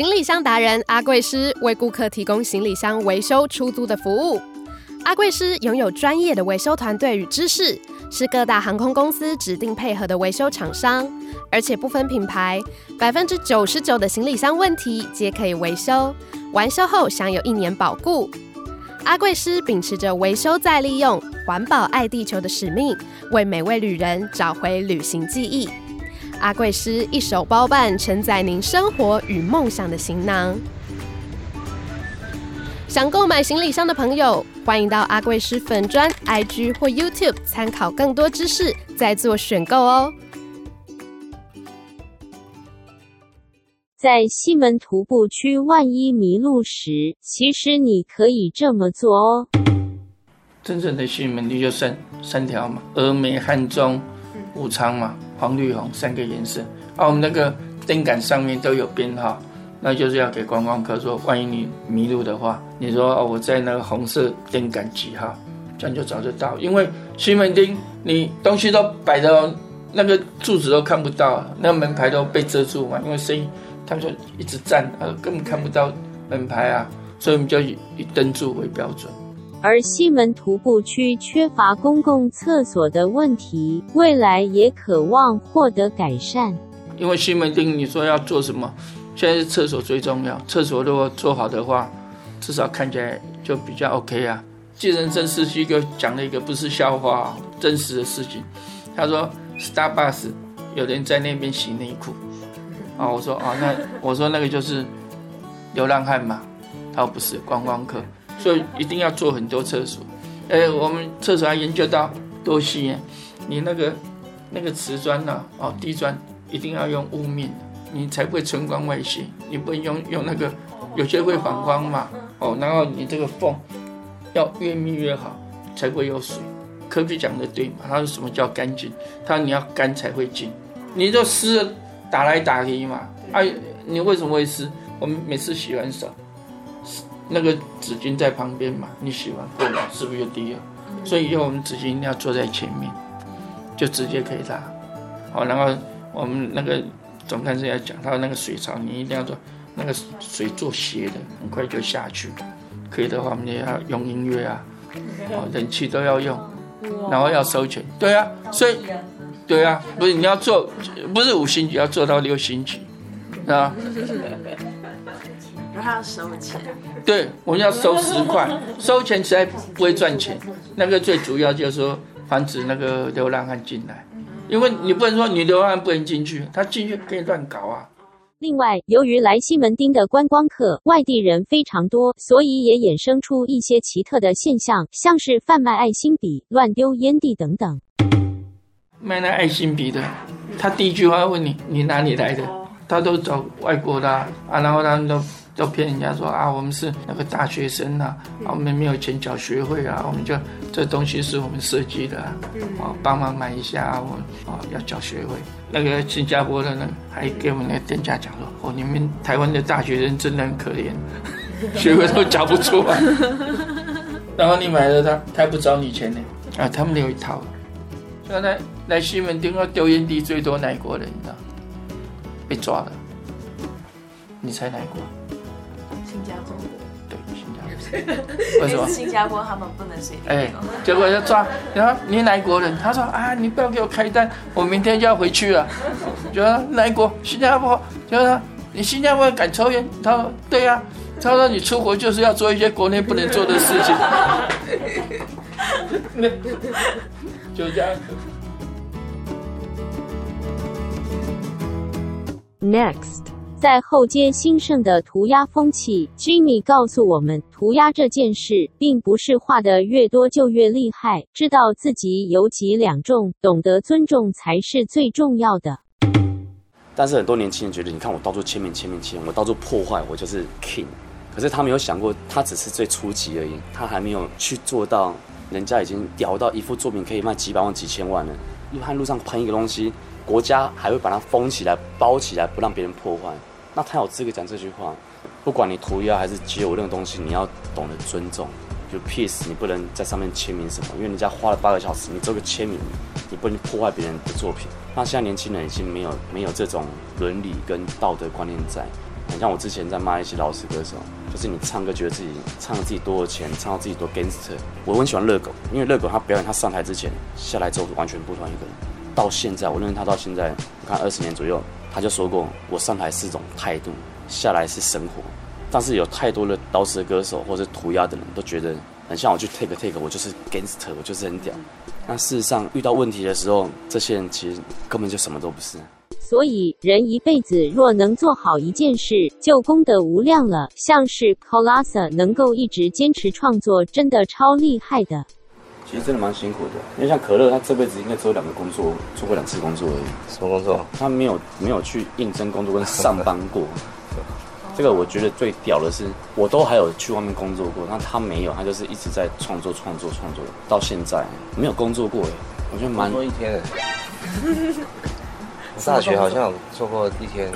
行李箱达人阿贵师为顾客提供行李箱维修出租的服务。阿贵师拥有专业的维修团队与知识，是各大航空公司指定配合的维修厂商，而且不分品牌，百分之九十九的行李箱问题皆可以维修，完修后享有一年保固。阿贵师秉持着维修再利用、环保爱地球的使命，为每位旅人找回旅行记忆。阿贵师一手包办承载您生活与梦想的行囊。想购买行李箱的朋友，欢迎到阿贵师粉专、IG 或 YouTube 参考更多知识，再做选购哦。在西门徒步区，万一迷路时，其实你可以这么做哦。真正的西门你就三三条嘛，峨眉、汉中、武昌嘛。黄绿红三个颜色，啊，我们那个灯杆上面都有编号，那就是要给观光客说，万一你迷路的话，你说哦，我在那个红色灯杆几号，这样就找得到。因为西门町你东西都摆的，那个柱子都看不到，那个门牌都被遮住嘛，因为生意他们就一直站，啊，根本看不到门牌啊，所以我们就以灯柱为标准。而西门徒步区缺乏公共厕所的问题，未来也渴望获得改善。因为西门町，你说要做什么？现在是厕所最重要。厕所如果做好的话，至少看起来就比较 OK 啊。计程车司机给我讲了一个不是笑话，真实的事情。他说，Starbucks 有人在那边洗内裤。啊，我说啊，那我说那个就是流浪汉嘛。他说不是，观光客。所以一定要做很多厕所，哎，我们厕所还研究到多细，你那个那个瓷砖呐，哦，地砖一定要用雾面，你才不会春光外泄。你不能用用那个，有些会反光嘛，哦，然后你这个缝要越密越好，才会有水。科比讲的对嘛？他说什么叫干净？他说你要干才会净，你就湿打来打去嘛，哎，你为什么会湿？我们每次洗完手。那个纸巾在旁边嘛，你洗完过了是不是就滴了？所以以后我们纸巾一定要坐在前面，就直接可以拉。好，然后我们那个总干事要讲，他说那个水槽你一定要做那个水做斜的，很快就下去。可以的话，我们也要用音乐啊，哦，冷气都要用，然后要收钱。对啊，所以对啊，不是你要做，不是五星级，要做到六星级，啊。他要收钱，对，我们要收十块，收钱实在不会赚钱。那个最主要就是说防止那个流浪汉进来，因为你不能说你流浪汉不能进去，他进去可以乱搞啊。另外，由于来西门町的观光客外地人非常多，所以也衍生出一些奇特的现象，像是贩卖爱心笔、乱丢烟蒂等等。卖那爱心笔的，他第一句话问你：你哪里来的？他都找外国的啊，啊然后他们都。都骗人家说啊，我们是那个大学生呐，啊，我们没有钱缴学费啊，我们就这东西是我们设计的，啊，帮忙买一下，啊，我们啊要缴学费。那个新加坡的呢，还给我们那个店家讲说，哦，你们台湾的大学生真的很可怜，学费都缴不出来。然后你买了他，他还不找你钱呢，啊，他们有一套。现在来西门町要丢烟蒂最多哪国人？你知道？被抓了。你猜哪国？新加坡，对，新加坡。为什么？新加坡他们不能随便。哎，结果要抓，然后你哪国人？他说啊，你不要给我开单，我明天就要回去了。就说哪国？新加坡。就说你新加坡敢抽烟？他说对呀、啊。他说你出国就是要做一些国内不能做的事情。就这样。Next。在后街兴盛的涂鸦风气，Jimmy 告诉我们，涂鸦这件事，并不是画的越多就越厉害，知道自己有几两重，懂得尊重才是最重要的。但是很多年轻人觉得，你看我到处签名签名签，我到处破坏，我就是 king。可是他没有想过，他只是最初级而已，他还没有去做到，人家已经屌到一幅作品可以卖几百万几千万了。路汉路上喷一个东西，国家还会把它封起来、包起来，不让别人破坏。那他有资格讲这句话，不管你涂鸦还是街舞任何东西，你要懂得尊重。就 peace，你不能在上面签名什么，因为人家花了八个小时，你做个签名，你不能破坏别人的作品。那现在年轻人已经没有没有这种伦理跟道德观念在，很像我之前在骂一些饶舌歌手，就是你唱歌觉得自己唱了自己多有钱，唱到自己多 gangster。我很喜欢热狗，因为热狗他表演他上台之前下来之后完全不同一个人。到现在，我认为他到现在，我看二十年左右，他就说过，我上台是种态度，下来是生活。但是有太多的饶舌歌手或者涂鸦的人都觉得很像我去 take take，我就是 gangster，我就是很屌。那事实上遇到问题的时候，这些人其实根本就什么都不是。所以人一辈子若能做好一件事，就功德无量了。像是 Colasa 能够一直坚持创作，真的超厉害的。其实真的蛮辛苦的，因为像可乐，他这辈子应该只有两个工作，做过两次工作而已。什么工作？他没有没有去应征工作跟上班过。这个我觉得最屌的是，我都还有去外面工作过，那他没有，他就是一直在创作、创作、创作，到现在没有工作过。哎，我觉得蛮多一天。大学好像有做过一天，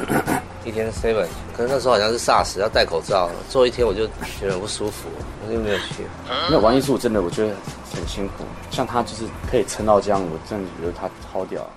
一天 seven，可是那时候好像是 SARS，要戴口罩，做一天我就觉得很不舒服，我就没有去。那玩艺术真的我觉得很辛苦，像他就是可以撑到这样，我真的觉得他超屌。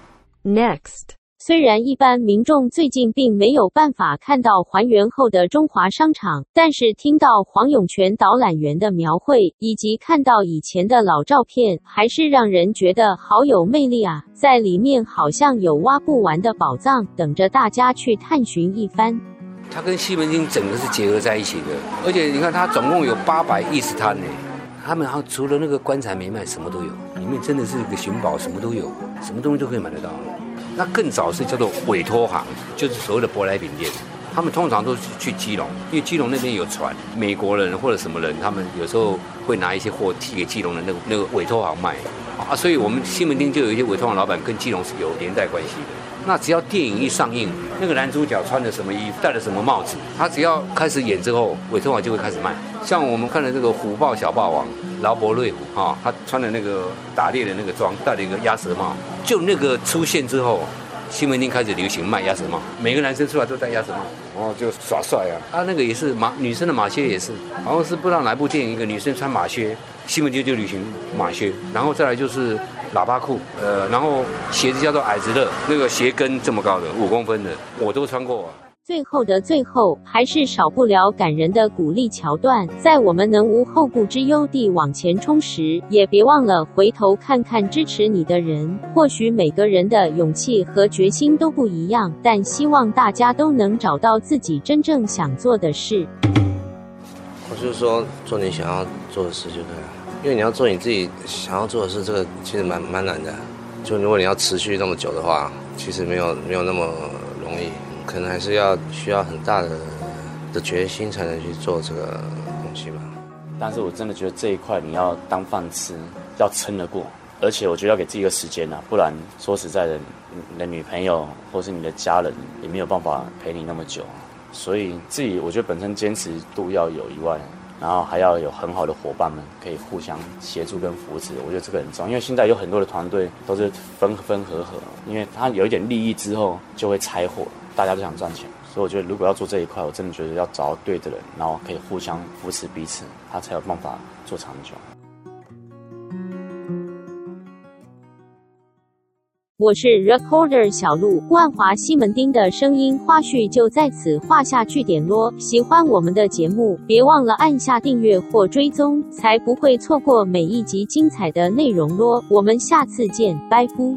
Next。虽然一般民众最近并没有办法看到还原后的中华商场，但是听到黄永泉导览员的描绘，以及看到以前的老照片，还是让人觉得好有魅力啊！在里面好像有挖不完的宝藏，等着大家去探寻一番。它跟西门町整个是结合在一起的，而且你看它总共有八百一十摊呢，他们好像除了那个棺材没卖，什么都有，里面真的是一个寻宝，什么都有，什么东西都可以买得到。那更早是叫做委托行，就是所谓的舶来品店。他们通常都是去基隆，因为基隆那边有船，美国人或者什么人，他们有时候会拿一些货寄给基隆的那个那个委托行卖。啊，所以我们西门町就有一些委托行老板跟基隆是有连带关系的。那只要电影一上映，那个男主角穿的什么衣服，戴了什么帽子，他只要开始演之后，委托行就会开始卖。像我们看的这个虎豹小霸王劳勃瑞虎哈，他穿的那个打猎的那个装，戴了一个鸭舌帽。就那个出现之后，西门町开始流行卖鸭舌帽，每个男生出来都戴鸭舌帽，然后就耍帅啊。啊，那个也是马女生的马靴也是，好像是不知道哪部电影，一个女生穿马靴，西门町就流行马靴。然后再来就是喇叭裤，呃，然后鞋子叫做矮子乐，那个鞋跟这么高的五公分的，我都穿过啊。最后的最后，还是少不了感人的鼓励桥段。在我们能无后顾之忧地往前冲时，也别忘了回头看看支持你的人。或许每个人的勇气和决心都不一样，但希望大家都能找到自己真正想做的事。我就是说，做你想要做的事就对了。因为你要做你自己想要做的事，这个其实蛮蛮难的。就如果你要持续那么久的话，其实没有没有那么容易。可能还是要需要很大的的决心才能去做这个东西吧。但是我真的觉得这一块你要当饭吃，要撑得过，而且我觉得要给自己一个时间呐，不然说实在的，你的女朋友或是你的家人也没有办法陪你那么久。所以自己我觉得本身坚持度要有以外，然后还要有很好的伙伴们可以互相协助跟扶持，我觉得这个很重要。因为现在有很多的团队都是分分合合，因为他有一点利益之后就会拆伙。大家都想赚钱，所以我觉得如果要做这一块，我真的觉得要找到对的人，然后可以互相扶持彼此，他才有办法做长久。我是 Recorder 小路，万华西门町的声音花絮就在此画下句点咯。喜欢我们的节目，别忘了按下订阅或追踪，才不会错过每一集精彩的内容咯。我们下次见，拜夫。